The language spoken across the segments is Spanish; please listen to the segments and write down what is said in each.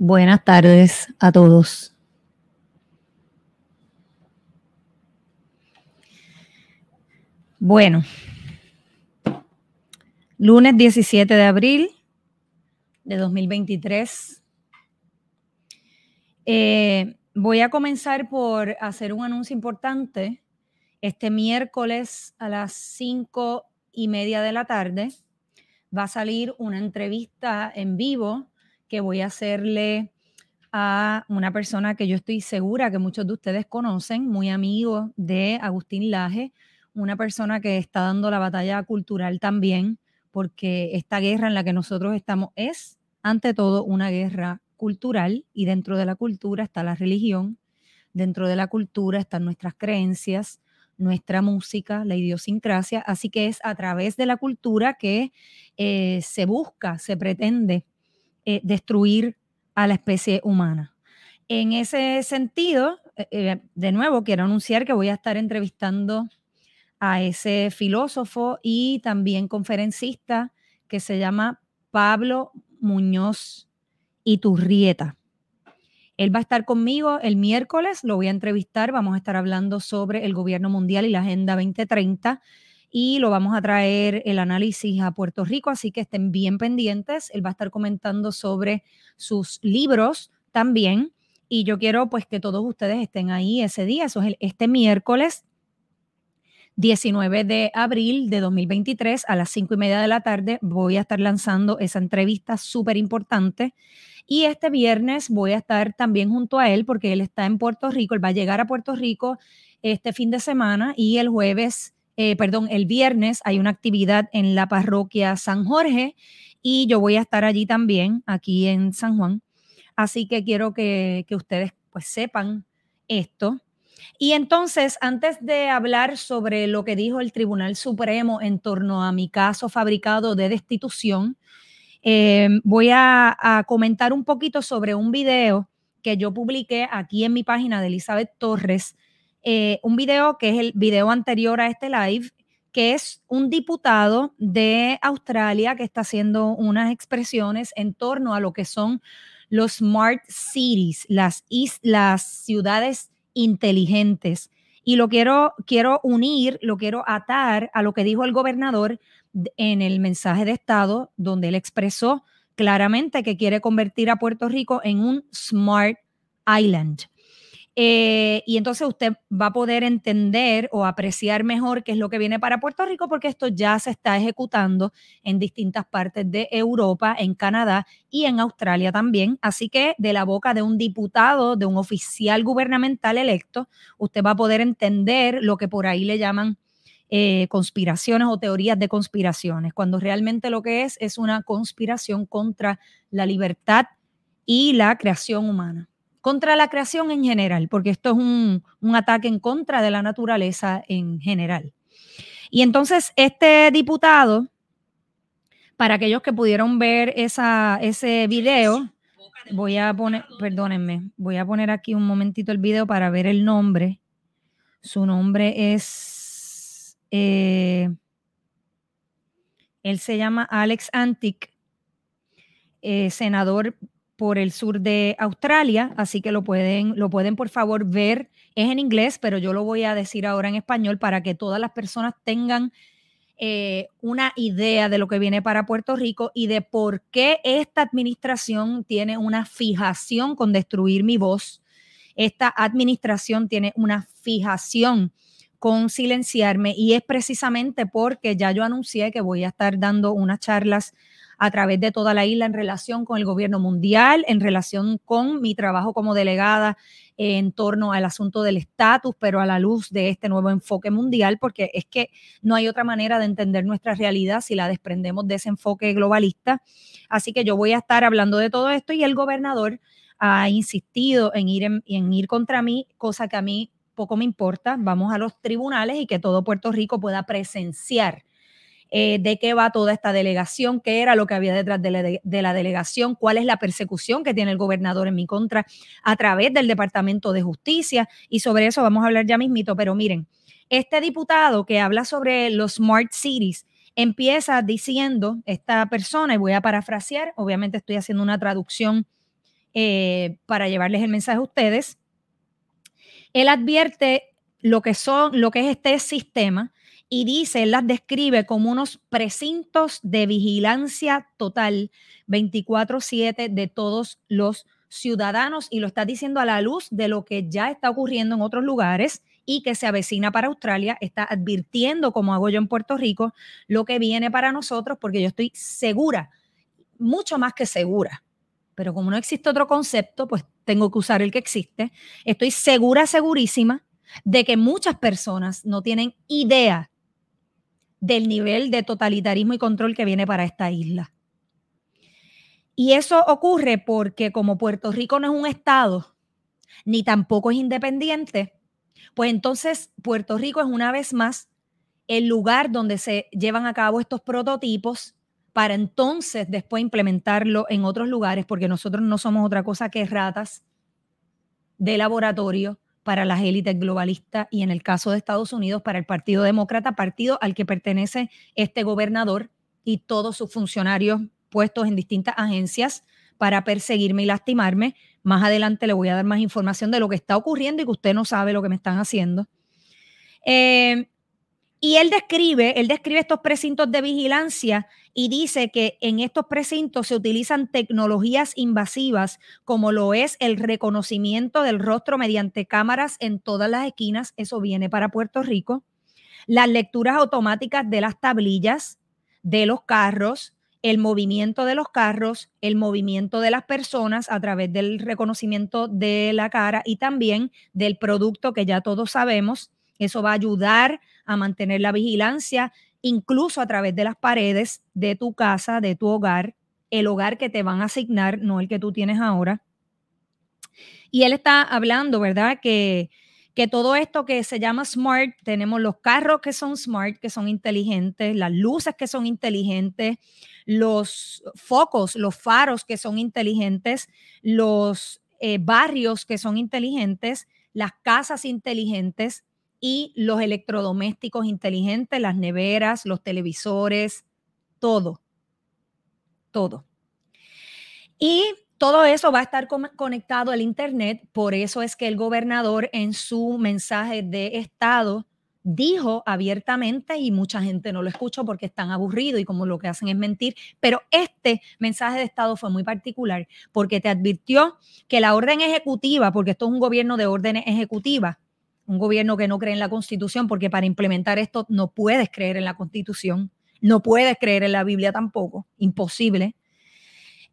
Buenas tardes a todos. Bueno, lunes 17 de abril de 2023. Eh, voy a comenzar por hacer un anuncio importante. Este miércoles a las cinco y media de la tarde va a salir una entrevista en vivo que voy a hacerle a una persona que yo estoy segura que muchos de ustedes conocen, muy amigo de Agustín Laje, una persona que está dando la batalla cultural también, porque esta guerra en la que nosotros estamos es, ante todo, una guerra cultural y dentro de la cultura está la religión, dentro de la cultura están nuestras creencias, nuestra música, la idiosincrasia, así que es a través de la cultura que eh, se busca, se pretende eh, destruir a la especie humana. En ese sentido, eh, de nuevo, quiero anunciar que voy a estar entrevistando a ese filósofo y también conferencista que se llama Pablo Muñoz Iturrieta. Él va a estar conmigo el miércoles, lo voy a entrevistar, vamos a estar hablando sobre el gobierno mundial y la Agenda 2030 y lo vamos a traer el análisis a Puerto Rico, así que estén bien pendientes. Él va a estar comentando sobre sus libros también y yo quiero pues que todos ustedes estén ahí ese día, eso es este miércoles 19 de abril de 2023 a las 5 y media de la tarde voy a estar lanzando esa entrevista súper importante. Y este viernes voy a estar también junto a él porque él está en Puerto Rico, él va a llegar a Puerto Rico este fin de semana y el jueves, eh, perdón, el viernes hay una actividad en la parroquia San Jorge y yo voy a estar allí también, aquí en San Juan. Así que quiero que, ustedes pues sepan esto. Y entonces, antes de hablar sobre lo que dijo el Tribunal Supremo en torno a mi caso fabricado de destitución, eh, voy a, comentar un poquito sobre un video que yo publiqué aquí en mi página de Elizabeth Torres, eh, un video que es el video anterior a este live, que es un diputado de Australia que está haciendo unas expresiones en torno a lo que son los smart cities, las, las ciudades inteligentes. Y lo quiero, quiero unir, lo quiero atar a lo que dijo el gobernador en el mensaje de Estado, donde él expresó claramente que quiere convertir a Puerto Rico en un Smart Island. Eh, y entonces usted va a poder entender o apreciar mejor qué es lo que viene para Puerto Rico, porque esto ya se está ejecutando en distintas partes de Europa, en Canadá y en Australia también. Así que de la boca de un diputado, de un oficial gubernamental electo, usted va a poder entender lo que por ahí le llaman eh, conspiraciones o teorías de conspiraciones, cuando realmente lo que es es una conspiración contra la libertad y la creación humana contra la creación en general, porque esto es un, ataque en contra de la naturaleza en general. Y entonces este diputado, para aquellos que pudieron ver esa, ese video, voy a poner, perdónenme, voy a poner aquí un momentito el video para ver el nombre. Su nombre es, eh, él se llama Alex Antic, eh, senador por el sur de Australia, así que lo pueden, lo pueden por favor ver. Es en inglés, pero yo lo voy a decir ahora en español para que todas las personas tengan eh, una idea de lo que viene para Puerto Rico y de por qué esta administración tiene una fijación con destruir mi voz. Esta administración tiene una fijación con silenciarme y es precisamente porque ya yo anuncié que voy a estar dando unas charlas a través de toda la isla en relación con el gobierno mundial, en relación con mi trabajo como delegada en torno al asunto del estatus, pero a la luz de este nuevo enfoque mundial, porque es que no hay otra manera de entender nuestra realidad si la desprendemos de ese enfoque globalista. Así que yo voy a estar hablando de todo esto y el gobernador ha insistido en ir, en, ir contra mí, cosa que a mí poco me importa. Vamos a los tribunales y que todo Puerto Rico pueda presenciar eh, de qué va toda esta delegación, qué era lo que había detrás de la, delegación, cuál es la persecución que tiene el gobernador en mi contra a través del Departamento de Justicia. Y sobre eso vamos a hablar ya mismito, pero miren, este diputado que habla sobre los smart cities empieza diciendo esta persona, y voy a parafrasear, obviamente estoy haciendo una traducción eh, para llevarles el mensaje a ustedes. Él advierte lo que son, lo que es este sistema y dice, él las describe como unos precintos de vigilancia total 24/7 de todos los ciudadanos y lo está diciendo a la luz de lo que ya está ocurriendo en otros lugares y que se avecina para Australia, está advirtiendo, como hago yo en Puerto Rico, lo que viene para nosotros, porque yo estoy segura, mucho más que segura, pero como no existe otro concepto, pues tengo que usar el que existe. Estoy segura, segurísima de que muchas personas no tienen idea del nivel de totalitarismo y control que viene para esta isla. Y eso ocurre porque como Puerto Rico no es un estado, ni tampoco es independiente, pues entonces Puerto Rico es una vez más el lugar donde se llevan a cabo estos prototipos para entonces después implementarlo en otros lugares, porque nosotros no somos otra cosa que ratas de laboratorio para las élites globalistas y en el caso de Estados Unidos para el Partido Demócrata, partido al que pertenece este gobernador y todos sus funcionarios puestos en distintas agencias para perseguirme y lastimarme. Más adelante le voy a dar más información de lo que está ocurriendo y que usted no sabe lo que me están haciendo. Eh, y él describe, él describe estos precintos de vigilancia y dice que en estos precintos se utilizan tecnologías invasivas como lo es el reconocimiento del rostro mediante cámaras en todas las esquinas, eso viene para Puerto Rico, las lecturas automáticas de las tablillas de los carros, el movimiento de los carros, el movimiento de las personas a través del reconocimiento de la cara y también del producto que ya todos sabemos. Eso va a ayudar a mantener la vigilancia, incluso a través de las paredes de tu casa, de tu hogar, el hogar que te van a asignar, no el que tú tienes ahora. Y él está hablando, ¿verdad? Que que todo esto que se llama smart, tenemos los carros que son smart, que son inteligentes, las luces que son inteligentes, los focos, los faros que son inteligentes, los eh, barrios que son inteligentes, las casas inteligentes y los electrodomésticos inteligentes, las neveras, los televisores, todo, todo. Y todo eso va a estar conectado al Internet, por eso es que el gobernador en su mensaje de Estado dijo abiertamente y mucha gente no lo escuchó porque están aburridos y como lo que hacen es mentir, pero este mensaje de Estado fue muy particular porque te advirtió que la orden ejecutiva, porque esto es un gobierno de órdenes ejecutivas, un gobierno que no cree en la Constitución, porque para implementar esto no puedes creer en la Constitución, no puedes creer en la Biblia tampoco, imposible.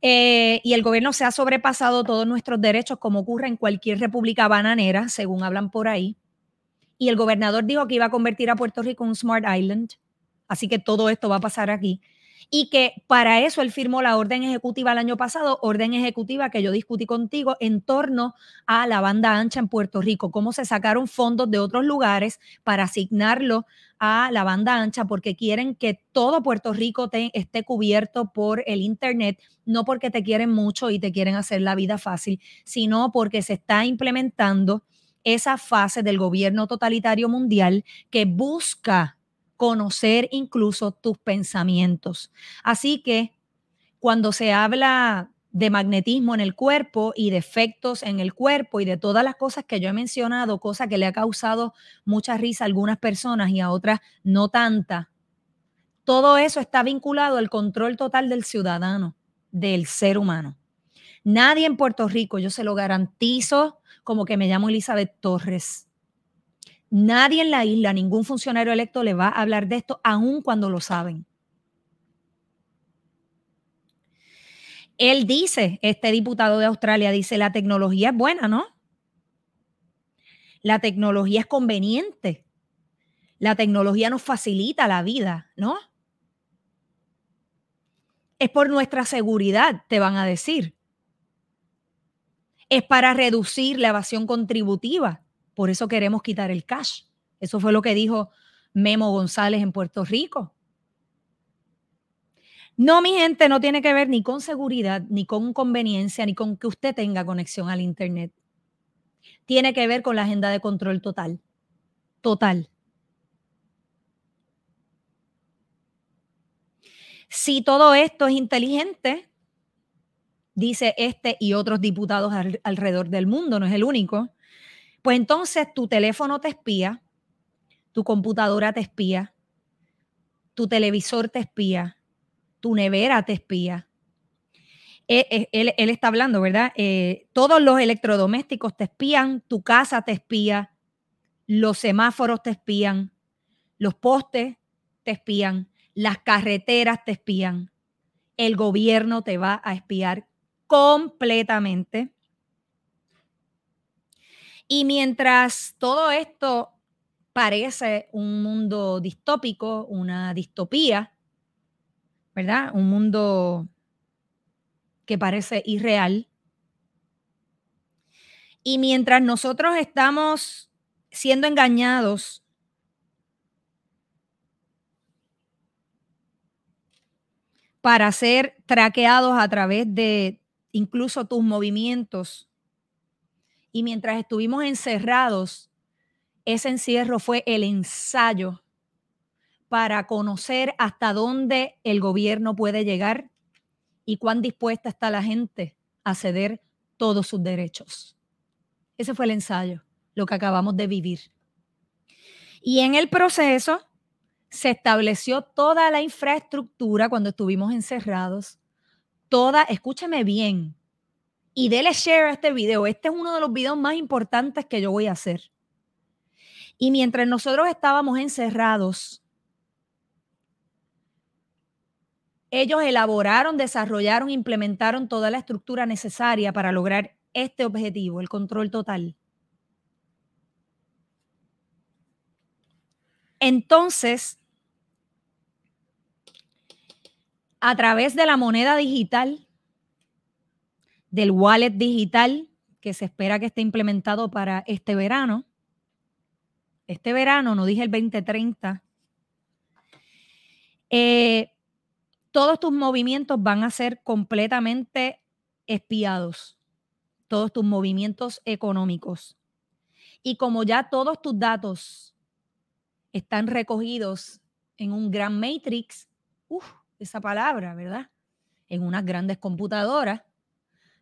Eh, y el gobierno se ha sobrepasado todos nuestros derechos, como ocurre en cualquier república bananera, según hablan por ahí. Y el gobernador dijo que iba a convertir a Puerto Rico en un Smart Island. Así que todo esto va a pasar aquí. Y que para eso él firmó la orden ejecutiva el año pasado, orden ejecutiva que yo discutí contigo en torno a la banda ancha en Puerto Rico, cómo se sacaron fondos de otros lugares para asignarlo a la banda ancha porque quieren que todo Puerto Rico esté cubierto por el Internet, no porque te quieren mucho y te quieren hacer la vida fácil, sino porque se está implementando esa fase del gobierno totalitario mundial que busca conocer incluso tus pensamientos. Así que cuando se habla de magnetismo en el cuerpo y de efectos en el cuerpo y de todas las cosas que yo he mencionado, cosa que le ha causado mucha risa a algunas personas y a otras no tanta. Todo eso está vinculado al control total del ciudadano, del ser humano. Nadie en Puerto Rico, yo se lo garantizo, como que me llamo Elizabeth Torres. Nadie en la isla, ningún funcionario electo le va a hablar de esto, aun cuando lo saben. Él dice, este diputado de Australia dice, la tecnología es buena, ¿no? La tecnología es conveniente. La tecnología nos facilita la vida, ¿no? Es por nuestra seguridad, te van a decir. Es para reducir la evasión contributiva. Por eso queremos quitar el cash. Eso fue lo que dijo Memo González en Puerto Rico. No, mi gente, no tiene que ver ni con seguridad, ni con conveniencia, ni con que usted tenga conexión al Internet. Tiene que ver con la agenda de control total. Total. Si todo esto es inteligente, dice este y otros diputados alrededor del mundo, no es el único. Pues entonces tu teléfono te espía, tu computadora te espía, tu televisor te espía, tu nevera te espía. Eh, eh, él, está hablando, ¿verdad? Eh, todos los electrodomésticos te espían, tu casa te espía, los semáforos te espían, los postes te espían, las carreteras te espían, el gobierno te va a espiar completamente. Y mientras todo esto parece un mundo distópico, una distopía, ¿verdad? Un mundo que parece irreal. Y mientras nosotros estamos siendo engañados para ser traqueados a través de incluso tus movimientos. Y mientras estuvimos encerrados, ese encierro fue el ensayo para conocer hasta dónde el gobierno puede llegar y cuán dispuesta está la gente a ceder todos sus derechos. Ese fue el ensayo, lo que acabamos de vivir. Y en el proceso, se estableció toda la infraestructura cuando estuvimos encerrados. Toda, escúchame bien, y dele share a este video. Este es uno de los videos más importantes que yo voy a hacer. Y mientras nosotros estábamos encerrados, ellos elaboraron, desarrollaron, implementaron toda la estructura necesaria para lograr este objetivo, el control total. Entonces, a través de la moneda digital, del wallet digital, que se espera que esté implementado para este verano, este verano, no dije el 2030, eh, todos tus movimientos van a ser completamente espiados, todos tus movimientos económicos. Y como ya todos tus datos están recogidos en un gran matrix, uff, esa palabra, ¿verdad? En unas grandes computadoras.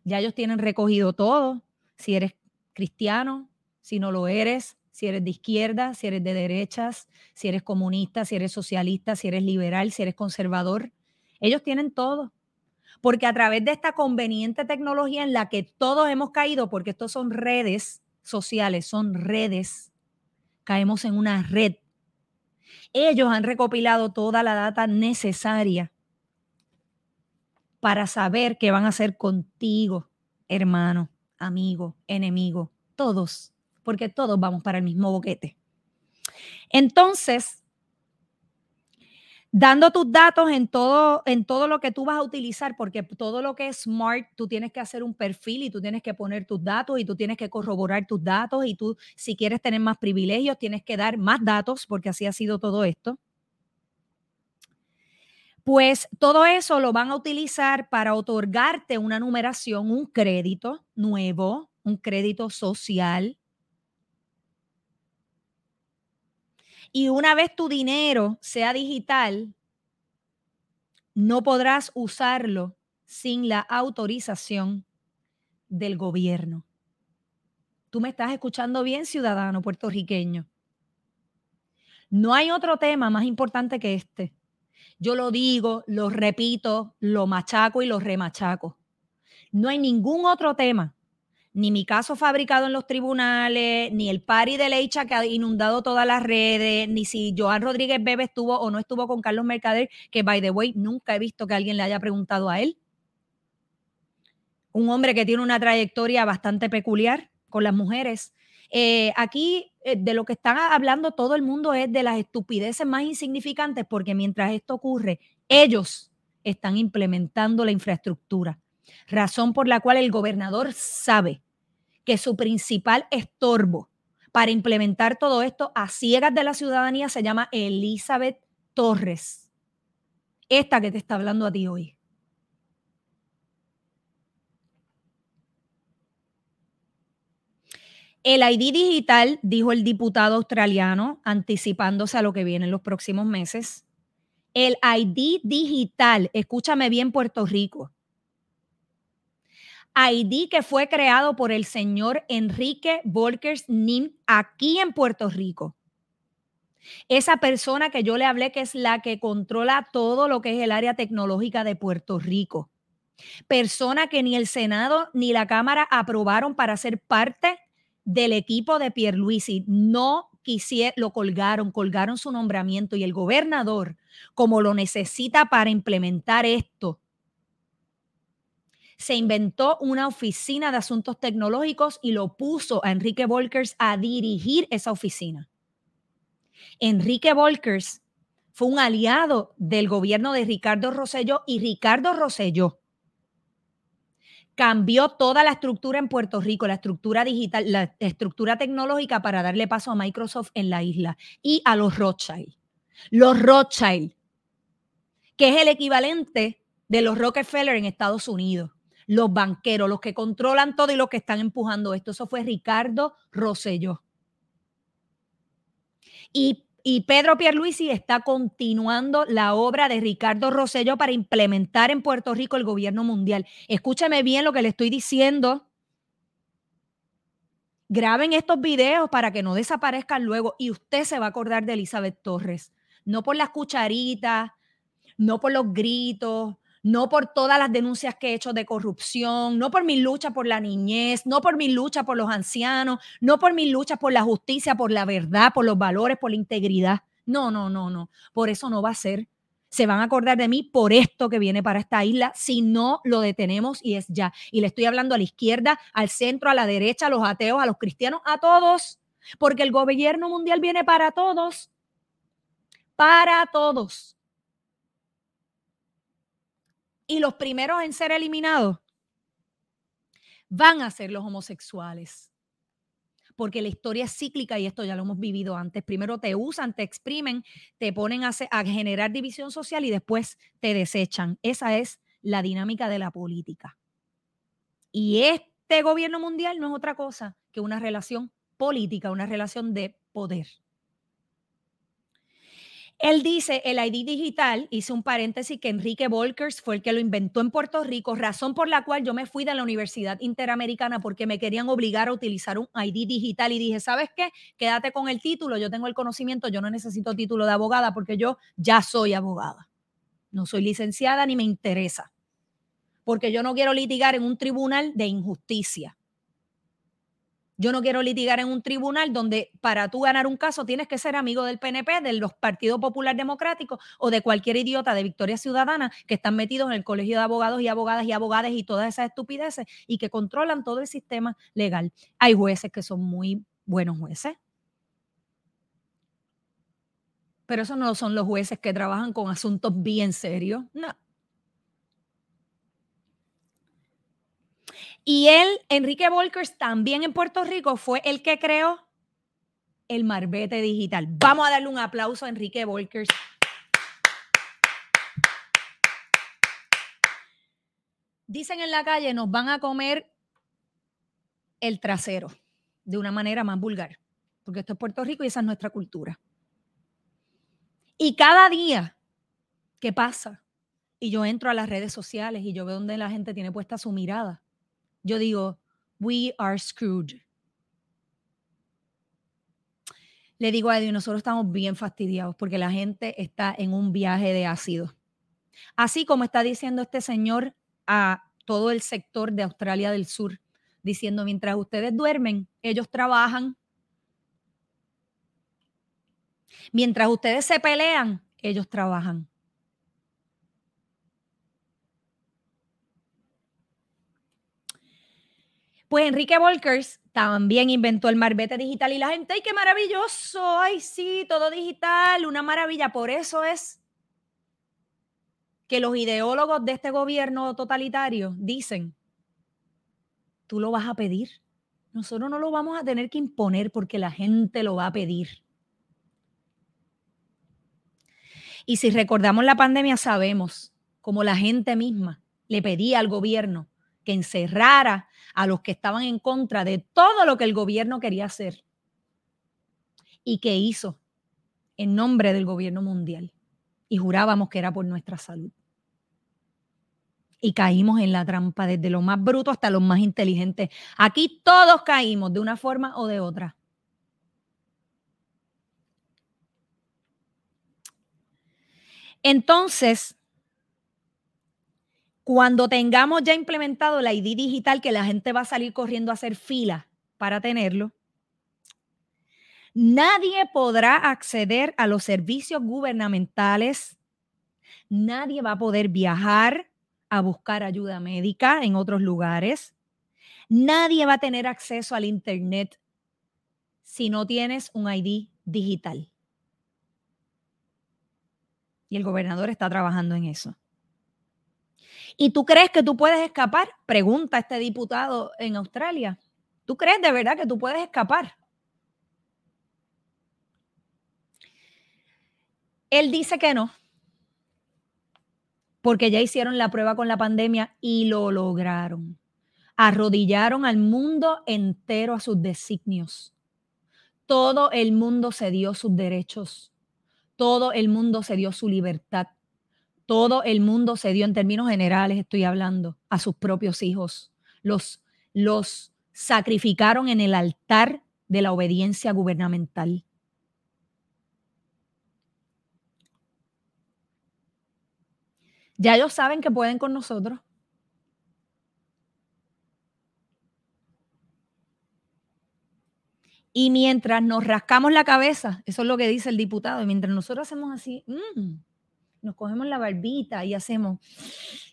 Ya ellos tienen recogido todo. Si eres cristiano, si no lo eres, si eres de izquierda, si eres de derechas, si eres comunista, si eres socialista, si eres liberal, si eres conservador. Ellos tienen todo. Porque a través de esta conveniente tecnología en la que todos hemos caído, porque estos son redes sociales, son redes, caemos en una red ellos han recopilado toda la data necesaria para saber qué van a hacer contigo, hermano, amigo, enemigo, todos, porque todos vamos para el mismo boquete. Entonces, dando tus datos en todo, en todo lo que tú vas a utilizar, porque todo lo que es smart, tú tienes que hacer un perfil y tú tienes que poner tus datos y tú tienes que corroborar tus datos y tú, si quieres tener más privilegios, tienes que dar más datos, porque así ha sido todo esto. Pues todo eso lo van a utilizar para otorgarte una numeración, un crédito nuevo, un crédito social, Y una vez tu dinero sea digital, no podrás usarlo sin la autorización del gobierno. Tú me estás escuchando bien, ciudadano puertorriqueño. No hay otro tema más importante que este. Yo lo digo, lo repito, lo machaco y lo remachaco. No hay ningún otro tema ni mi caso fabricado en los tribunales, ni el pari de Leicha que ha inundado todas las redes, ni si Joan Rodríguez Bebe estuvo o no estuvo con Carlos Mercader, que by the way, nunca he visto que alguien le haya preguntado a él. Un hombre que tiene una trayectoria bastante peculiar con las mujeres. Eh, aquí eh, de lo que están hablando todo el mundo es de las estupideces más insignificantes, porque mientras esto ocurre, ellos están implementando la infraestructura razón por la cual el gobernador sabe que su principal estorbo para implementar todo esto a ciegas de la ciudadanía se llama Elizabeth Torres, esta que te está hablando a ti hoy. El ID digital, dijo el diputado australiano, anticipándose a lo que viene en los próximos meses. El ID digital, escúchame bien Puerto Rico, ID que fue creado por el señor Enrique Volkers Nim aquí en Puerto Rico. Esa persona que yo le hablé que es la que controla todo lo que es el área tecnológica de Puerto Rico. Persona que ni el Senado ni la Cámara aprobaron para ser parte del equipo de Pierluisi. No quisieron, lo colgaron, colgaron su nombramiento y el gobernador, como lo necesita para implementar esto, se inventó una oficina de asuntos tecnológicos y lo puso a Enrique Volkers a dirigir esa oficina. Enrique Volkers fue un aliado del gobierno de Ricardo Rosselló y Ricardo Rosselló cambió toda la estructura en Puerto Rico, la estructura digital, la estructura tecnológica para darle paso a Microsoft en la isla y a los Rothschild. Los Rothschild, que es el equivalente de los Rockefeller en Estados Unidos los banqueros, los que controlan todo y los que están empujando esto. Eso fue Ricardo Rosselló. Y, y Pedro Pierluisi está continuando la obra de Ricardo Rosselló para implementar en Puerto Rico el gobierno mundial. Escúchame bien lo que le estoy diciendo. Graben estos videos para que no desaparezcan luego y usted se va a acordar de Elizabeth Torres. No por las cucharitas, no por los gritos, no por todas las denuncias que he hecho de corrupción, no por mi lucha por la niñez, no por mi lucha por los ancianos, no por mi lucha por la justicia, por la verdad, por los valores, por la integridad. No, no, no, no. Por eso no va a ser. Se van a acordar de mí por esto que viene para esta isla si no lo detenemos y es ya. Y le estoy hablando a la izquierda, al centro, a la derecha, a los ateos, a los cristianos, a todos, porque el gobierno mundial viene para todos. Para todos. Y los primeros en ser eliminados van a ser los homosexuales. Porque la historia es cíclica y esto ya lo hemos vivido antes. Primero te usan, te exprimen, te ponen a, generar división social y después te desechan. Esa es la dinámica de la política. Y este gobierno mundial no es otra cosa que una relación política, una relación de poder. Él dice, el ID digital, hice un paréntesis, que Enrique Volkers fue el que lo inventó en Puerto Rico, razón por la cual yo me fui de la Universidad Interamericana porque me querían obligar a utilizar un ID digital y dije, ¿sabes qué? Quédate con el título, yo tengo el conocimiento, yo no necesito título de abogada porque yo ya soy abogada. No soy licenciada ni me interesa, porque yo no quiero litigar en un tribunal de injusticia. Yo no quiero litigar en un tribunal donde para tú ganar un caso tienes que ser amigo del PNP, de los Partidos Popular Democráticos o de cualquier idiota de Victoria Ciudadana que están metidos en el colegio de abogados y abogadas y abogadas y todas esas estupideces y que controlan todo el sistema legal. Hay jueces que son muy buenos jueces. Pero esos no son los jueces que trabajan con asuntos bien serios. No. Y él, Enrique Volkers, también en Puerto Rico, fue el que creó el Marbete Digital. Vamos a darle un aplauso a Enrique Volkers. Dicen en la calle, nos van a comer el trasero de una manera más vulgar, porque esto es Puerto Rico y esa es nuestra cultura. Y cada día que pasa, y yo entro a las redes sociales y yo veo donde la gente tiene puesta su mirada, yo digo, we are screwed. Le digo a Eddie, nosotros estamos bien fastidiados porque la gente está en un viaje de ácido. Así como está diciendo este señor a todo el sector de Australia del Sur, diciendo, mientras ustedes duermen, ellos trabajan. Mientras ustedes se pelean, ellos trabajan. Pues Enrique Volkers también inventó el marbete digital y la gente, ¡ay, qué maravilloso! ¡Ay, sí, todo digital! Una maravilla. Por eso es que los ideólogos de este gobierno totalitario dicen, tú lo vas a pedir. Nosotros no lo vamos a tener que imponer porque la gente lo va a pedir. Y si recordamos la pandemia, sabemos cómo la gente misma le pedía al gobierno que encerrara a los que estaban en contra de todo lo que el gobierno quería hacer y que hizo en nombre del gobierno mundial. Y jurábamos que era por nuestra salud. y caímos en la trampa, desde lo más bruto hasta los más inteligentes. Aquí todos caímos de una forma o de otra. Entonces, cuando tengamos ya implementado la ID digital, que la gente va a salir corriendo a hacer fila para tenerlo, nadie podrá acceder a los servicios gubernamentales, nadie va a poder viajar a buscar ayuda médica en otros lugares, nadie va a tener acceso al Internet si no tienes un ID digital. Y el gobernador está trabajando en eso. ¿Y tú crees que tú puedes escapar? Pregunta este diputado en Australia. ¿Tú crees de verdad que tú puedes escapar? Él dice que no, porque ya hicieron la prueba con la pandemia y lo lograron. Arrodillaron al mundo entero a sus designios. Todo el mundo se dio sus derechos. Todo el mundo se dio su libertad. Todo el mundo se dio en términos generales, estoy hablando, a sus propios hijos. Los, los sacrificaron en el altar de la obediencia gubernamental. Ya ellos saben que pueden con nosotros. Y mientras nos rascamos la cabeza, eso es lo que dice el diputado, y mientras nosotros hacemos así, mm, nos cogemos la barbita y hacemos,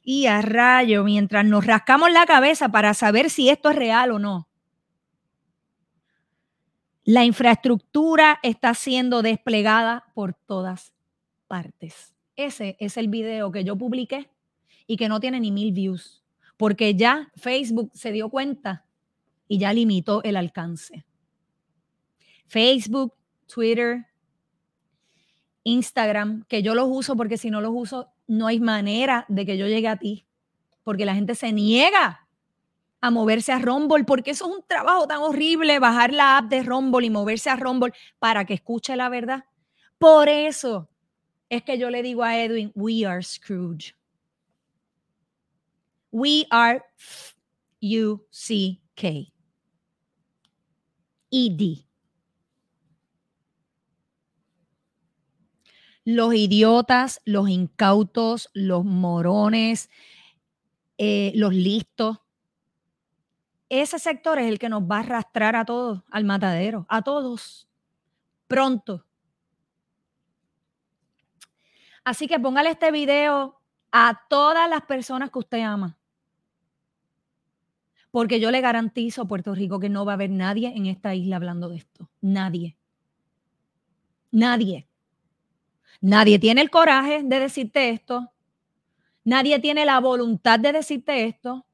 y a rayo, mientras nos rascamos la cabeza para saber si esto es real o no. La infraestructura está siendo desplegada por todas partes. Ese es el video que yo publiqué y que no tiene ni mil views, porque ya Facebook se dio cuenta y ya limitó el alcance. Facebook, Twitter, Instagram, que yo los uso porque si no los uso, no hay manera de que yo llegue a ti, porque la gente se niega a moverse a Rumble, porque eso es un trabajo tan horrible, bajar la app de Rumble y moverse a Rumble para que escuche la verdad. Por eso es que yo le digo a Edwin, we are Scrooge. We are U-C-K. E-D. Los idiotas, los incautos, los morones, eh, los listos. Ese sector es el que nos va a arrastrar a todos al matadero, a todos, pronto. Así que póngale este video a todas las personas que usted ama. Porque yo le garantizo a Puerto Rico que no va a haber nadie en esta isla hablando de esto. Nadie. Nadie. Nadie tiene el coraje de decirte esto. Nadie tiene la voluntad de decirte esto.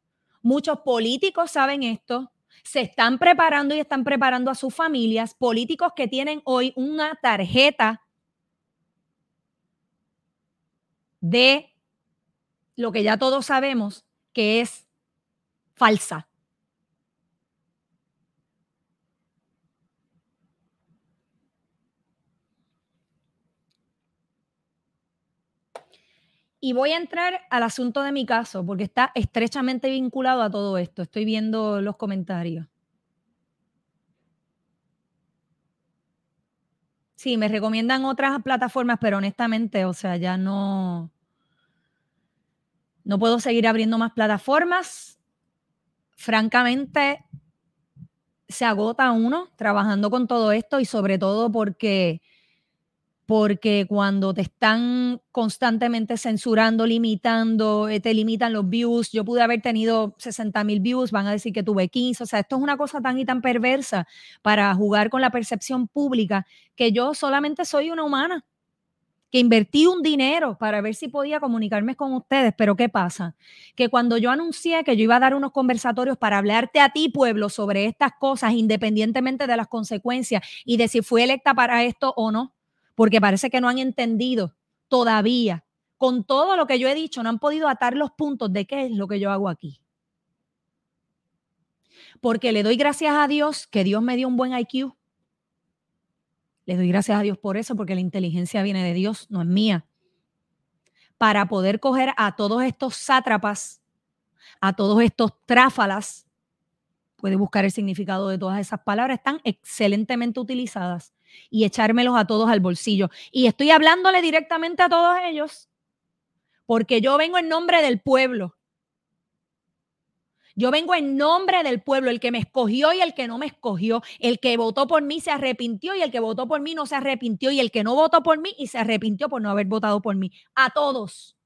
Muchos políticos saben esto. Se están preparando y están preparando a sus familias. Políticos que tienen hoy una tarjeta de lo que ya todos sabemos que es falsa. Y voy a entrar al asunto de mi caso, porque está estrechamente vinculado a todo esto. Estoy viendo los comentarios. Sí, me recomiendan otras plataformas, pero honestamente, o sea, ya no, no puedo seguir abriendo más plataformas. Francamente, se agota uno trabajando con todo esto y sobre todo porque porque cuando te están constantemente censurando, limitando, eh, te limitan los views, yo pude haber tenido 60 mil views, van a decir que tuve 15, o sea, esto es una cosa tan y tan perversa para jugar con la percepción pública que yo solamente soy una humana, que invertí un dinero para ver si podía comunicarme con ustedes, pero ¿qué pasa? Que cuando yo anuncié que yo iba a dar unos conversatorios para hablarte a ti, pueblo, sobre estas cosas, independientemente de las consecuencias y de si fui electa para esto o no, porque parece que no han entendido todavía. Con todo lo que yo he dicho, no han podido atar los puntos de qué es lo que yo hago aquí. Porque le doy gracias a Dios que Dios me dio un buen IQ. Le doy gracias a Dios por eso, porque la inteligencia viene de Dios, no es mía. para poder coger a todos estos sátrapas, a todos estos tráfalas, puede buscar el significado de todas esas palabras, están excelentemente utilizadas y echármelos a todos al bolsillo. Y estoy hablándole directamente a todos ellos, porque yo vengo en nombre del pueblo. Yo vengo en nombre del pueblo, el que me escogió y el que no me escogió, el que votó por mí se arrepintió y el que votó por mí no se arrepintió y el que no votó por mí y se arrepintió por no haber votado por mí. A todos.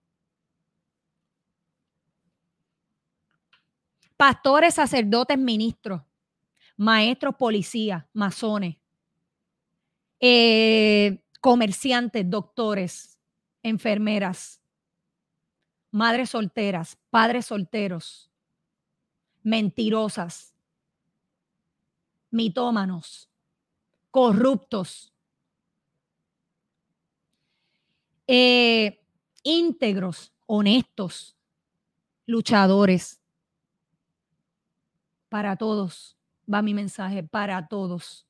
Pastores, sacerdotes, ministros, maestros, policías, masones, eh, comerciantes, doctores, enfermeras, madres solteras, padres solteros mentirosas, mitómanos, corruptos, eh, íntegros, honestos, luchadores. Para todos va mi mensaje, para todos.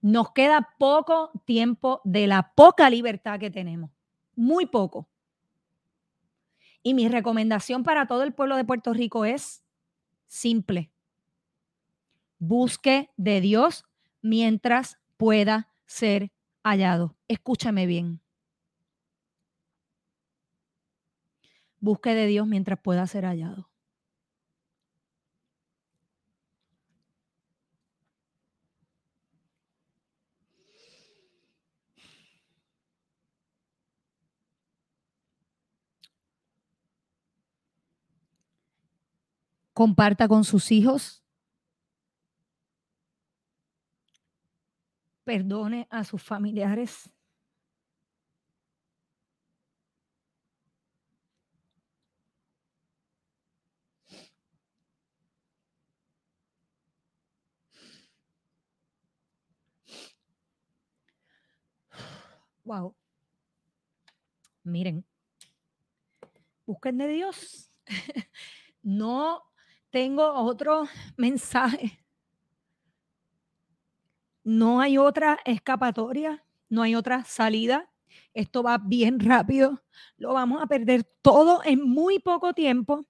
Nos queda poco tiempo de la poca libertad que tenemos, muy poco. Y mi recomendación para todo el pueblo de Puerto Rico es simple. Busque de Dios mientras pueda ser hallado. Escúchame bien. Busque de Dios mientras pueda ser hallado. Comparta con sus hijos, perdone a sus familiares. Wow. Miren, busquen de Dios. no tengo otro mensaje. No hay otra escapatoria, no hay otra salida. Esto va bien rápido. Lo vamos a perder todo en muy poco tiempo.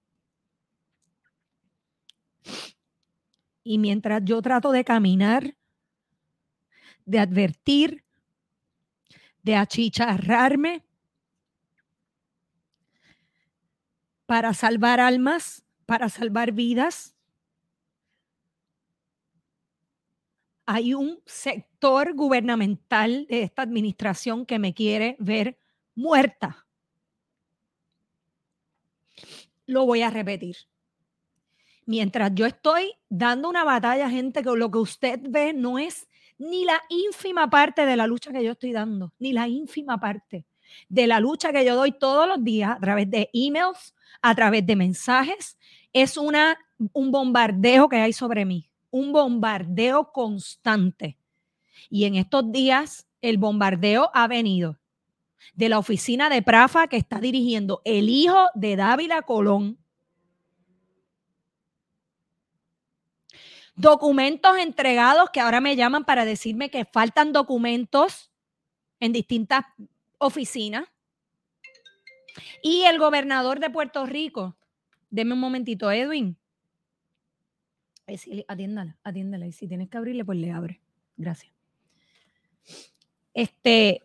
Y mientras yo trato de caminar, de advertir, de achicharrarme para salvar almas, para salvar vidas. Hay un sector gubernamental de esta administración que me quiere ver muerta. Lo voy a repetir. Mientras yo estoy dando una batalla, gente, que lo que usted ve no es ni la ínfima parte de la lucha que yo estoy dando, ni la ínfima parte de la lucha que yo doy todos los días a través de emails, a través de mensajes, es una, un bombardeo que hay sobre mí, un bombardeo constante. Y en estos días el bombardeo ha venido de la oficina de Prafa que está dirigiendo el hijo de Dávila Colón. Documentos entregados que ahora me llaman para decirme que faltan documentos en distintas oficinas. Y el gobernador de Puerto Rico Deme un momentito, Edwin. atiéndala, atiéndala. Y si tienes que abrirle, pues le abre. Gracias. Este,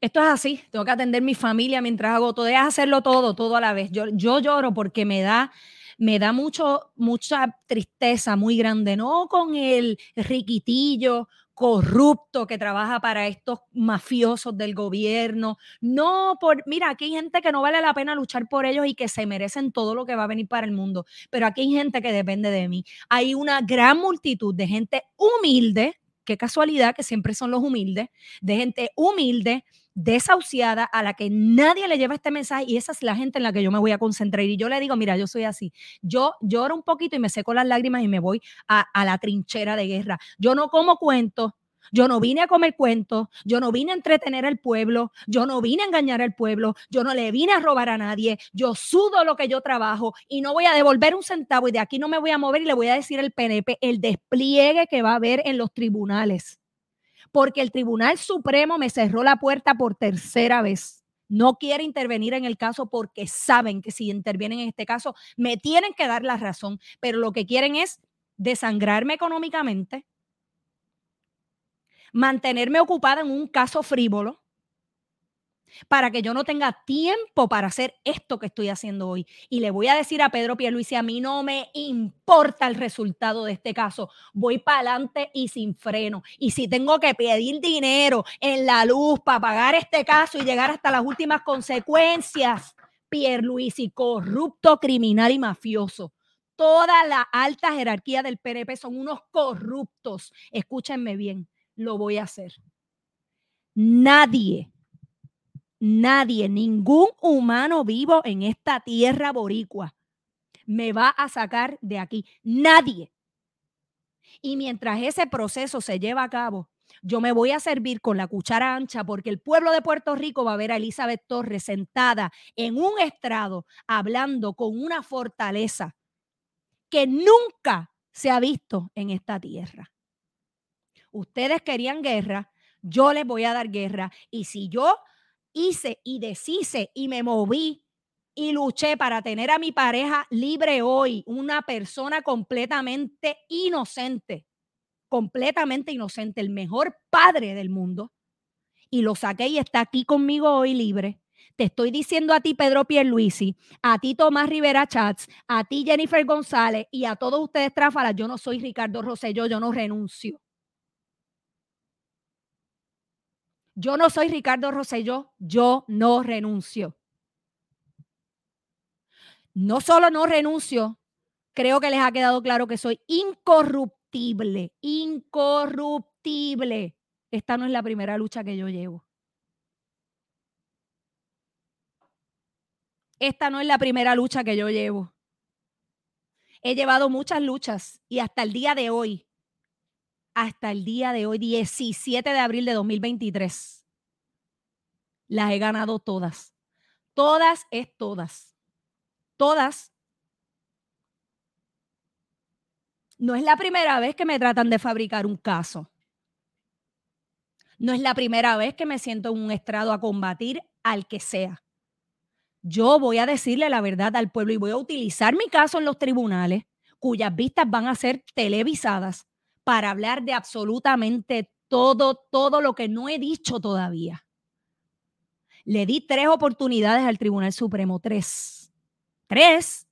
esto es así. Tengo que atender mi familia mientras hago todo. Es hacerlo todo, todo a la vez. Yo, yo lloro porque me da, me da mucho, mucha tristeza muy grande. No con el riquitillo corrupto que trabaja para estos mafiosos del gobierno. No por, mira, aquí hay gente que no vale la pena luchar por ellos y que se merecen todo lo que va a venir para el mundo, pero aquí hay gente que depende de mí. Hay una gran multitud de gente humilde, qué casualidad que siempre son los humildes, de gente humilde desahuciada a la que nadie le lleva este mensaje y esa es la gente en la que yo me voy a concentrar y yo le digo, mira, yo soy así, yo lloro un poquito y me seco las lágrimas y me voy a, a la trinchera de guerra. Yo no como cuentos, yo no vine a comer cuentos, yo no vine a entretener al pueblo, yo no vine a engañar al pueblo, yo no le vine a robar a nadie, yo sudo lo que yo trabajo y no voy a devolver un centavo y de aquí no me voy a mover y le voy a decir al PNP el despliegue que va a haber en los tribunales porque el Tribunal Supremo me cerró la puerta por tercera vez. no quiere intervenir en el caso porque saben que si intervienen en este caso me tienen que dar la razón, pero lo que quieren es desangrarme económicamente, mantenerme ocupada en un caso frívolo para que yo no tenga tiempo para hacer esto que estoy haciendo hoy. Y le voy a decir a Pedro Pierluisi, a mí no me importa el resultado de este caso. Voy para adelante y sin freno. Y si tengo que pedir dinero en la luz para pagar este caso y llegar hasta las últimas consecuencias, Pierluisi, corrupto, criminal y mafioso. Toda la alta jerarquía del PNP son unos corruptos. Escúchenme bien lo voy a hacer. Nadie, nadie, ningún humano vivo en esta tierra boricua me va a sacar de aquí. Nadie. Y mientras ese proceso se lleva a cabo, yo me voy a servir con la cuchara ancha porque el pueblo de Puerto Rico va a ver a Elizabeth Torres sentada en un estrado hablando con una fortaleza que nunca se ha visto en esta tierra ustedes querían guerra, yo les voy a dar guerra. Y si yo hice y deshice y me moví y luché para tener a mi pareja libre hoy, una persona completamente inocente, completamente inocente, el mejor padre del mundo, y lo saqué y está aquí conmigo hoy libre. Te estoy diciendo a ti, Pedro Pierluisi, a ti, Tomás Rivera Chats, a ti, Jennifer González, y a todos ustedes, tráfalas, yo no soy Ricardo Rosselló, yo no renuncio. Yo no soy Ricardo Rosselló, yo no renuncio. No solo no renuncio, creo que les ha quedado claro que soy incorruptible, incorruptible. Esta no es la primera lucha que yo llevo. Esta no es la primera lucha que yo llevo. He llevado muchas luchas y hasta el día de hoy hasta el día de hoy, 17 de abril de 2023. Las he ganado todas. Todas es todas. Todas. No es la primera vez que me tratan de fabricar un caso. No es la primera vez que me siento en un estrado a combatir al que sea. Yo voy a decirle la verdad al pueblo y voy a utilizar mi caso en los tribunales, cuyas vistas van a ser televisadas para hablar de absolutamente todo, todo lo que no he dicho todavía. Le di tres oportunidades al Tribunal Supremo, tres. Tres.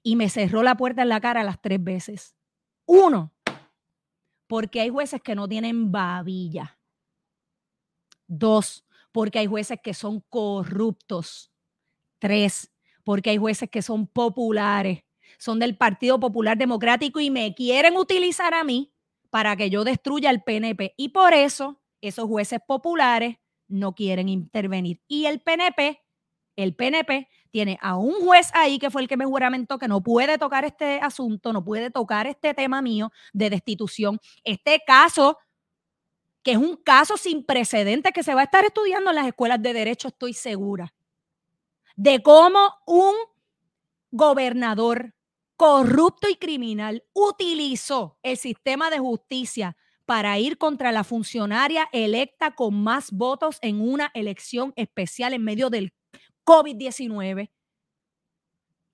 Y me cerró la puerta en la cara las tres veces. Uno, porque hay jueces que no tienen babilla. Dos, porque hay jueces que son corruptos. Tres, porque hay jueces que son populares son del Partido Popular Democrático y me quieren utilizar a mí para que yo destruya el PNP. Y por eso esos jueces populares no quieren intervenir. Y el PNP, el PNP tiene a un juez ahí que fue el que me juramentó que no puede tocar este asunto, no puede tocar este tema mío de destitución. Este caso, que es un caso sin precedentes que se va a estar estudiando en las escuelas de derecho, estoy segura, de cómo un gobernador corrupto y criminal utilizó el sistema de justicia para ir contra la funcionaria electa con más votos en una elección especial en medio del COVID-19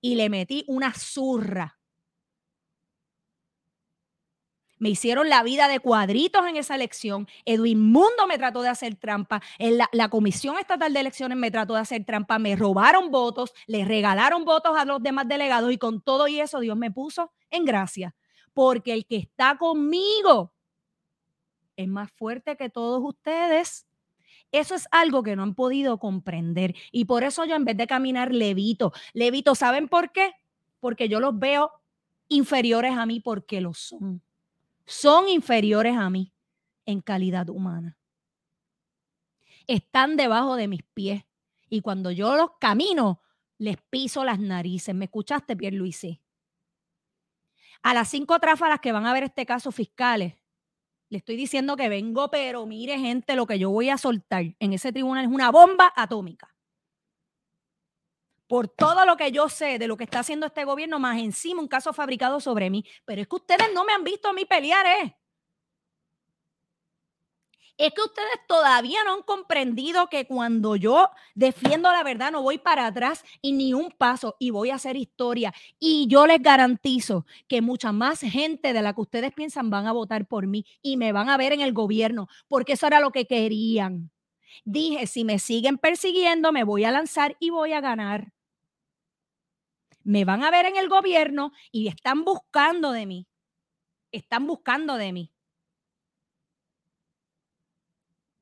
y le metí una zurra me hicieron la vida de cuadritos en esa elección. Edwin Mundo me trató de hacer trampa. La, la, Comisión Estatal de Elecciones me trató de hacer trampa. Me robaron votos, le regalaron votos a los demás delegados y con todo y eso Dios me puso en gracia. Porque el que está conmigo es más fuerte que todos ustedes. Eso es algo que no han podido comprender. Y por eso yo en vez de caminar levito, levito, ¿saben por qué? Porque yo los veo inferiores a mí porque lo son son inferiores a mí en calidad humana. Están debajo de mis pies y cuando yo los camino, les piso las narices. ¿Me escuchaste, Pierre Luisi? A las cinco tráfalas que van a ver este caso fiscales, le estoy diciendo que vengo, pero mire, gente, lo que yo voy a soltar en ese tribunal es una bomba atómica por todo lo que yo sé de lo que está haciendo este gobierno, más encima un caso fabricado sobre mí. Pero es que ustedes no me han visto a mí pelear, ¿eh? Es que ustedes todavía no han comprendido que cuando yo defiendo la verdad no voy para atrás y ni un paso y voy a hacer historia. Y yo les garantizo que mucha más gente de la que ustedes piensan van a votar por mí y me van a ver en el gobierno, porque eso era lo que querían. Dije, si me siguen persiguiendo, me voy a lanzar y voy a ganar. Me van a ver en el gobierno y están buscando de mí. Están buscando de mí.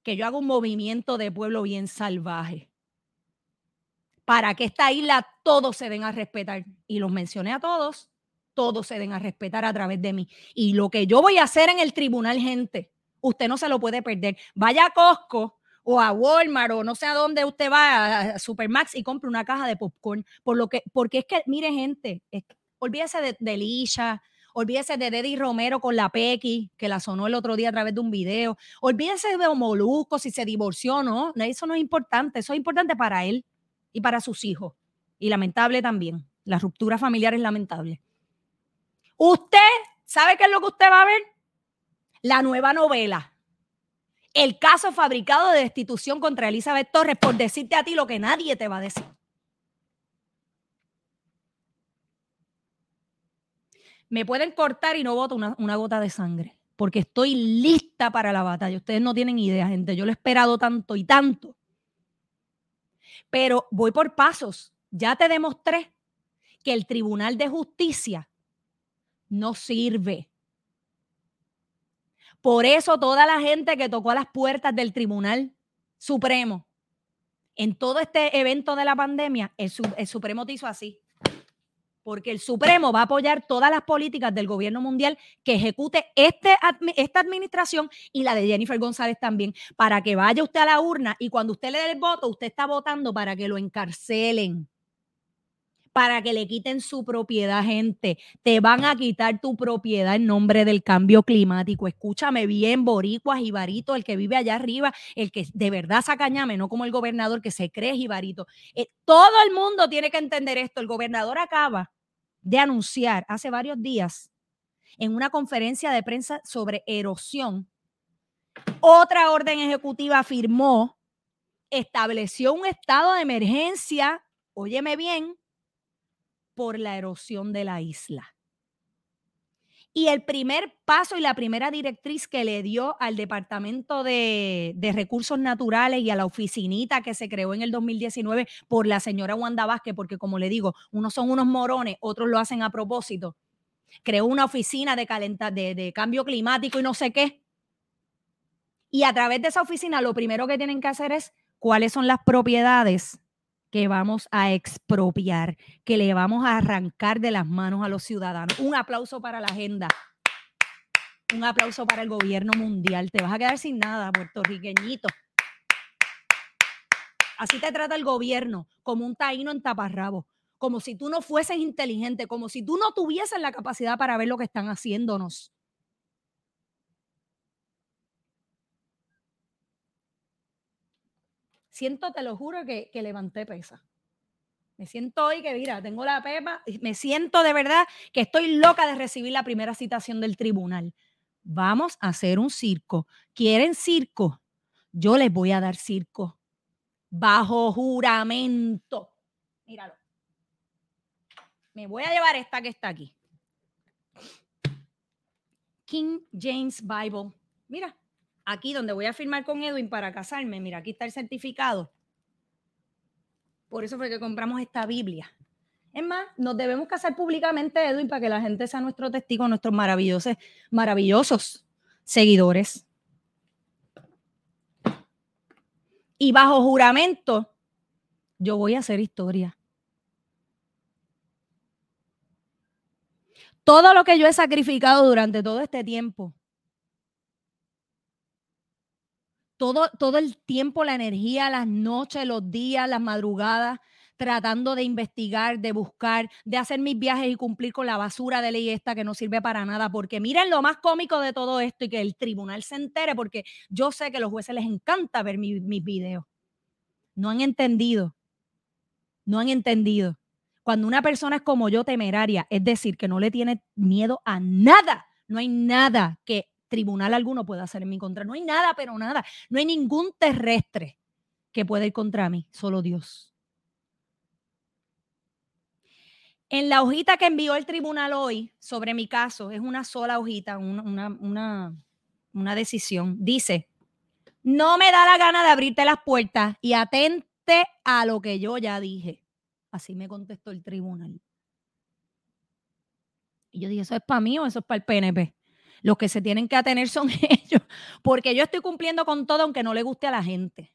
que yo haga un movimiento de pueblo bien salvaje. Para que esta isla todos se den a respetar. Y los mencioné a todos, todos se den a respetar a través de mí. Y lo que yo voy a hacer en el tribunal, gente, usted no se lo puede perder. Vaya a Costco o a Walmart o no sé a dónde usted va, a Supermax y compre una caja de popcorn. Por lo que, porque es que, mire, gente, olvídese de, de Lisha, Olvídese de Deddy Romero con la Pequi, que la sonó el otro día a través de un video. Olvídese de Molusco si se divorció o no. Eso no es importante. Eso es importante para él y para sus hijos. Y lamentable también. La ruptura familiar es lamentable. Usted, ¿sabe qué es lo que usted va a ver? La nueva novela. El caso fabricado de destitución contra Elizabeth Torres por decirte a ti lo que nadie te va a decir. me pueden cortar y no voto una, gota de sangre, porque estoy lista para la batalla. Ustedes no tienen idea, gente. Yo lo he esperado tanto y tanto. Pero voy por pasos. Ya te demostré que el Tribunal de Justicia no sirve. Por eso toda la gente que tocó a las puertas del Tribunal Supremo en todo este evento de la pandemia, el, Supremo te hizo así. Porque el Supremo va a apoyar todas las políticas del gobierno mundial que ejecute este, esta administración y la de Jennifer González también, para que vaya usted a la urna y cuando usted le dé el voto, usted está votando para que lo encarcelen para que le quiten su propiedad, gente. Te van a quitar tu propiedad en nombre del cambio climático. Escúchame bien, boricuas, y Barito, el que vive allá arriba, el que de verdad saca ñame, no como el gobernador que se cree jibarito. Eh, todo el mundo tiene que entender esto. El gobernador acaba de anunciar hace varios días en una conferencia de prensa sobre erosión, otra orden ejecutiva firmó, estableció un estado de emergencia, óyeme bien, por la erosión de la isla. Y el primer paso y la primera directriz que le dio al Departamento de, Recursos Naturales y a la oficinita que se creó en el 2019 por la señora Wanda Vázquez, porque como le digo, unos son unos morones, otros lo hacen a propósito. Creó una oficina de, de, de cambio climático y no sé qué. Y a través de esa oficina lo primero que tienen que hacer es cuáles son las propiedades que vamos a expropiar, que le vamos a arrancar de las manos a los ciudadanos. Un aplauso para la agenda. Un aplauso para el gobierno mundial. Te vas a quedar sin nada, puertorriqueñito. Así te trata el gobierno, como un taíno en taparrabo, como si tú no fueses inteligente, como si tú no tuvieses la capacidad para ver lo que están haciéndonos. Siento, te lo juro, que, levanté pesa. Me siento hoy que, mira, tengo la pepa, me siento de verdad que estoy loca de recibir la primera citación del tribunal. Vamos a hacer un circo. ¿Quieren circo? Yo les voy a dar circo. Bajo juramento. Míralo. Me voy a llevar esta que está aquí. King James Bible. Mira, aquí donde voy a firmar con Edwin para casarme, mira, aquí está el certificado. Por eso fue que compramos esta Biblia. Es más, nos debemos casar públicamente, Edwin, para que la gente sea nuestro testigo, nuestros maravillosos, maravillosos seguidores. Y bajo juramento, yo voy a hacer historia. Todo lo que yo he sacrificado durante todo este tiempo, todo, el tiempo, la energía, las noches, los días, las madrugadas, tratando de investigar, de buscar, de hacer mis viajes y cumplir con la basura de ley esta que no sirve para nada. Porque miren lo más cómico de todo esto y que el tribunal se entere, porque yo sé que a los jueces les encanta ver mis videos. No han entendido. No han entendido. Cuando una persona es como yo, temeraria, es decir, que no le tiene miedo a nada, no hay nada que tribunal alguno pueda hacer en mi contra. No hay nada, pero nada. No hay ningún terrestre que pueda ir contra mí, solo Dios. En la hojita que envió el tribunal hoy sobre mi caso, es una sola hojita, una, una, una decisión. Dice, no me da la gana de abrirte las puertas y atente a lo que yo ya dije. Así me contestó el tribunal. Y yo dije, ¿eso es para mí o eso es para el PNP? Los que se tienen que atener son ellos, porque yo estoy cumpliendo con todo aunque no le guste a la gente.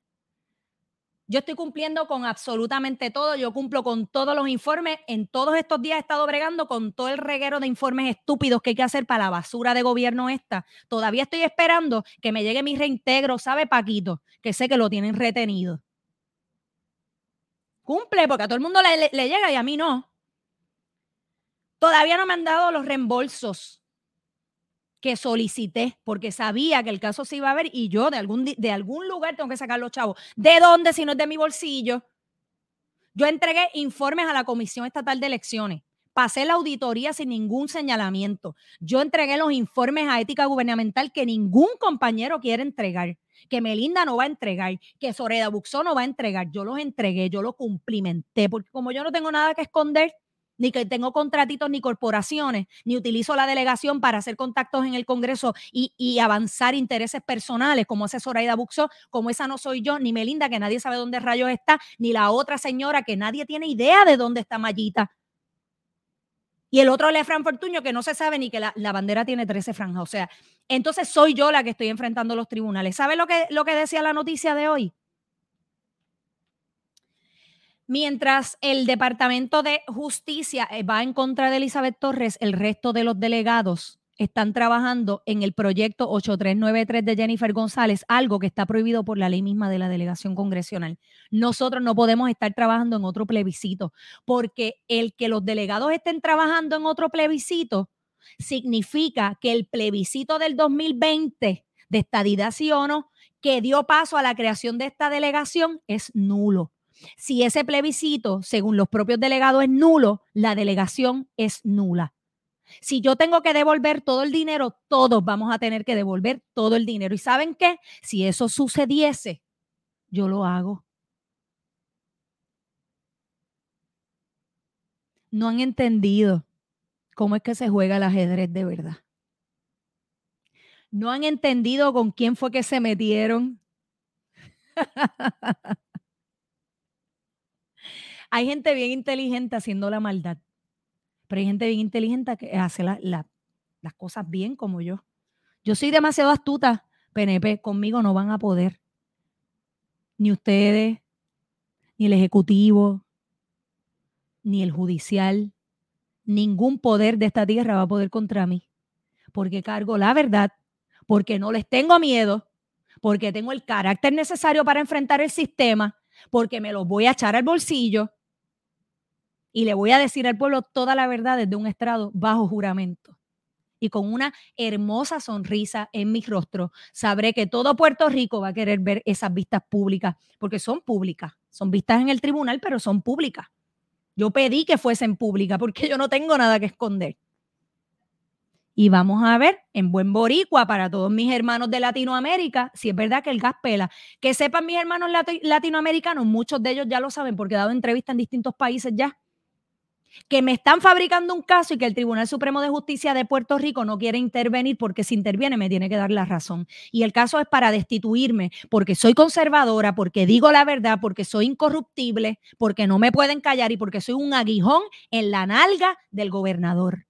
Yo estoy cumpliendo con absolutamente todo, yo cumplo con todos los informes. En todos estos días he estado bregando con todo el reguero de informes estúpidos que hay que hacer para la basura de gobierno esta. Todavía estoy esperando que me llegue mi reintegro, ¿sabe Paquito? Que sé que lo tienen retenido. Cumple, porque a todo el mundo le, le llega y a mí no. Todavía no me han dado los reembolsos que solicité porque sabía que el caso se iba a ver y yo de algún, de algún lugar tengo que sacar los chavos. ¿De dónde si no es de mi bolsillo? Yo entregué informes a la Comisión Estatal de Elecciones. Pasé la auditoría sin ningún señalamiento. Yo entregué los informes a ética gubernamental que ningún compañero quiere entregar, que Melinda no va a entregar, que Soreda Buxó no va a entregar. Yo los entregué, yo los cumplimenté, porque como yo no tengo nada que esconder, ni que tengo contratitos ni corporaciones, ni utilizo la delegación para hacer contactos en el Congreso y, avanzar intereses personales, como ese Zoraida Buxo, como esa no soy yo, ni Melinda, que nadie sabe dónde rayos está, ni la otra señora, que nadie tiene idea de dónde está Mayita. Y el otro Lefran Fortuño, que no se sabe ni que la, bandera tiene 13 franjas. O sea, entonces soy yo la que estoy enfrentando los tribunales. ¿Sabe lo que, lo que decía la noticia de hoy? Mientras el Departamento de Justicia eh, va en contra de Elizabeth Torres, el resto de los delegados están trabajando en el proyecto 8393 de Jennifer González, algo que está prohibido por la ley misma de la delegación congresional. Nosotros no podemos estar trabajando en otro plebiscito, porque el que los delegados estén trabajando en otro plebiscito significa que el plebiscito del 2020 de estadidad sí o no, que dio paso a la creación de esta delegación, es nulo. Si ese plebiscito, según los propios delegados, es nulo, la delegación es nula. Si yo tengo que devolver todo el dinero, todos vamos a tener que devolver todo el dinero. ¿Y saben qué? Si eso sucediese, yo lo hago. No han entendido cómo es que se juega el ajedrez de verdad. No han entendido con quién fue que se metieron. Hay gente bien inteligente haciendo la maldad, pero hay gente bien inteligente que hace las cosas bien como yo. Yo soy demasiado astuta, PNP, conmigo no van a poder. Ni ustedes, ni el Ejecutivo, ni el Judicial, ningún poder de esta tierra va a poder contra mí, porque cargo la verdad, porque no les tengo miedo, porque tengo el carácter necesario para enfrentar el sistema, porque me los voy a echar al bolsillo y le voy a decir al pueblo toda la verdad desde un estrado bajo juramento. Y con una hermosa sonrisa en mi rostro, sabré que todo Puerto Rico va a querer ver esas vistas públicas, porque son públicas, son vistas en el tribunal, pero son públicas. Yo pedí que fuesen públicas porque yo no tengo nada que esconder. Y vamos a ver en buen boricua para todos mis hermanos de Latinoamérica, si es verdad que el gas pela. Que sepan mis hermanos latinoamericanos, muchos de ellos ya lo saben porque he dado entrevistas en distintos países ya que me están fabricando un caso y que el Tribunal Supremo de Justicia de Puerto Rico no quiere intervenir porque si interviene me tiene que dar la razón. Y el caso es para destituirme porque soy conservadora, porque digo la verdad, porque soy incorruptible, porque no me pueden callar y porque soy un aguijón en la nalga del gobernador.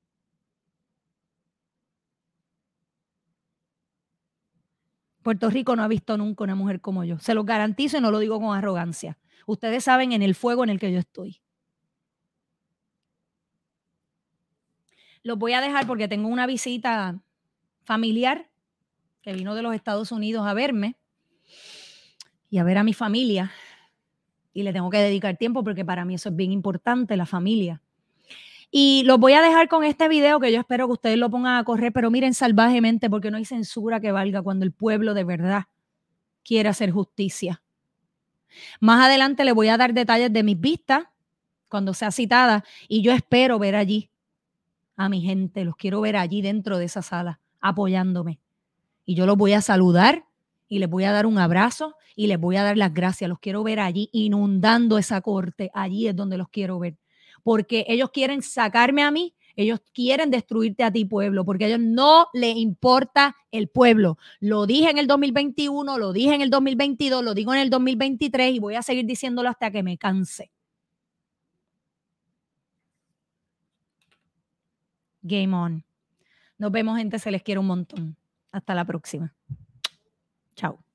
Puerto Rico no ha visto nunca una mujer como yo. Se lo garantizo y no lo digo con arrogancia. Ustedes saben en el fuego en el que yo estoy. Los voy a dejar porque tengo una visita familiar que vino de los Estados Unidos a verme y a ver a mi familia. Y le tengo que dedicar tiempo porque para mí eso es bien importante, la familia. Y los voy a dejar con este video que yo espero que ustedes lo pongan a correr, pero miren salvajemente porque no hay censura que valga cuando el pueblo de verdad quiere hacer justicia. Más adelante le voy a dar detalles de mis vistas cuando sea citada y yo espero ver allí a mi gente, los quiero ver allí dentro de esa sala apoyándome. y yo los voy a saludar y les voy a dar un abrazo y les voy a dar las gracias. Los quiero ver allí inundando esa corte. Allí es donde los quiero ver. Porque ellos quieren sacarme a mí, ellos quieren destruirte a ti, pueblo, porque a ellos no les importa el pueblo. Lo dije en el 2021, lo dije en el 2022, lo digo en el 2023 y voy a seguir diciéndolo hasta que me canse. Game on. Nos vemos, gente. Se les quiere un montón. Hasta la próxima. Chao.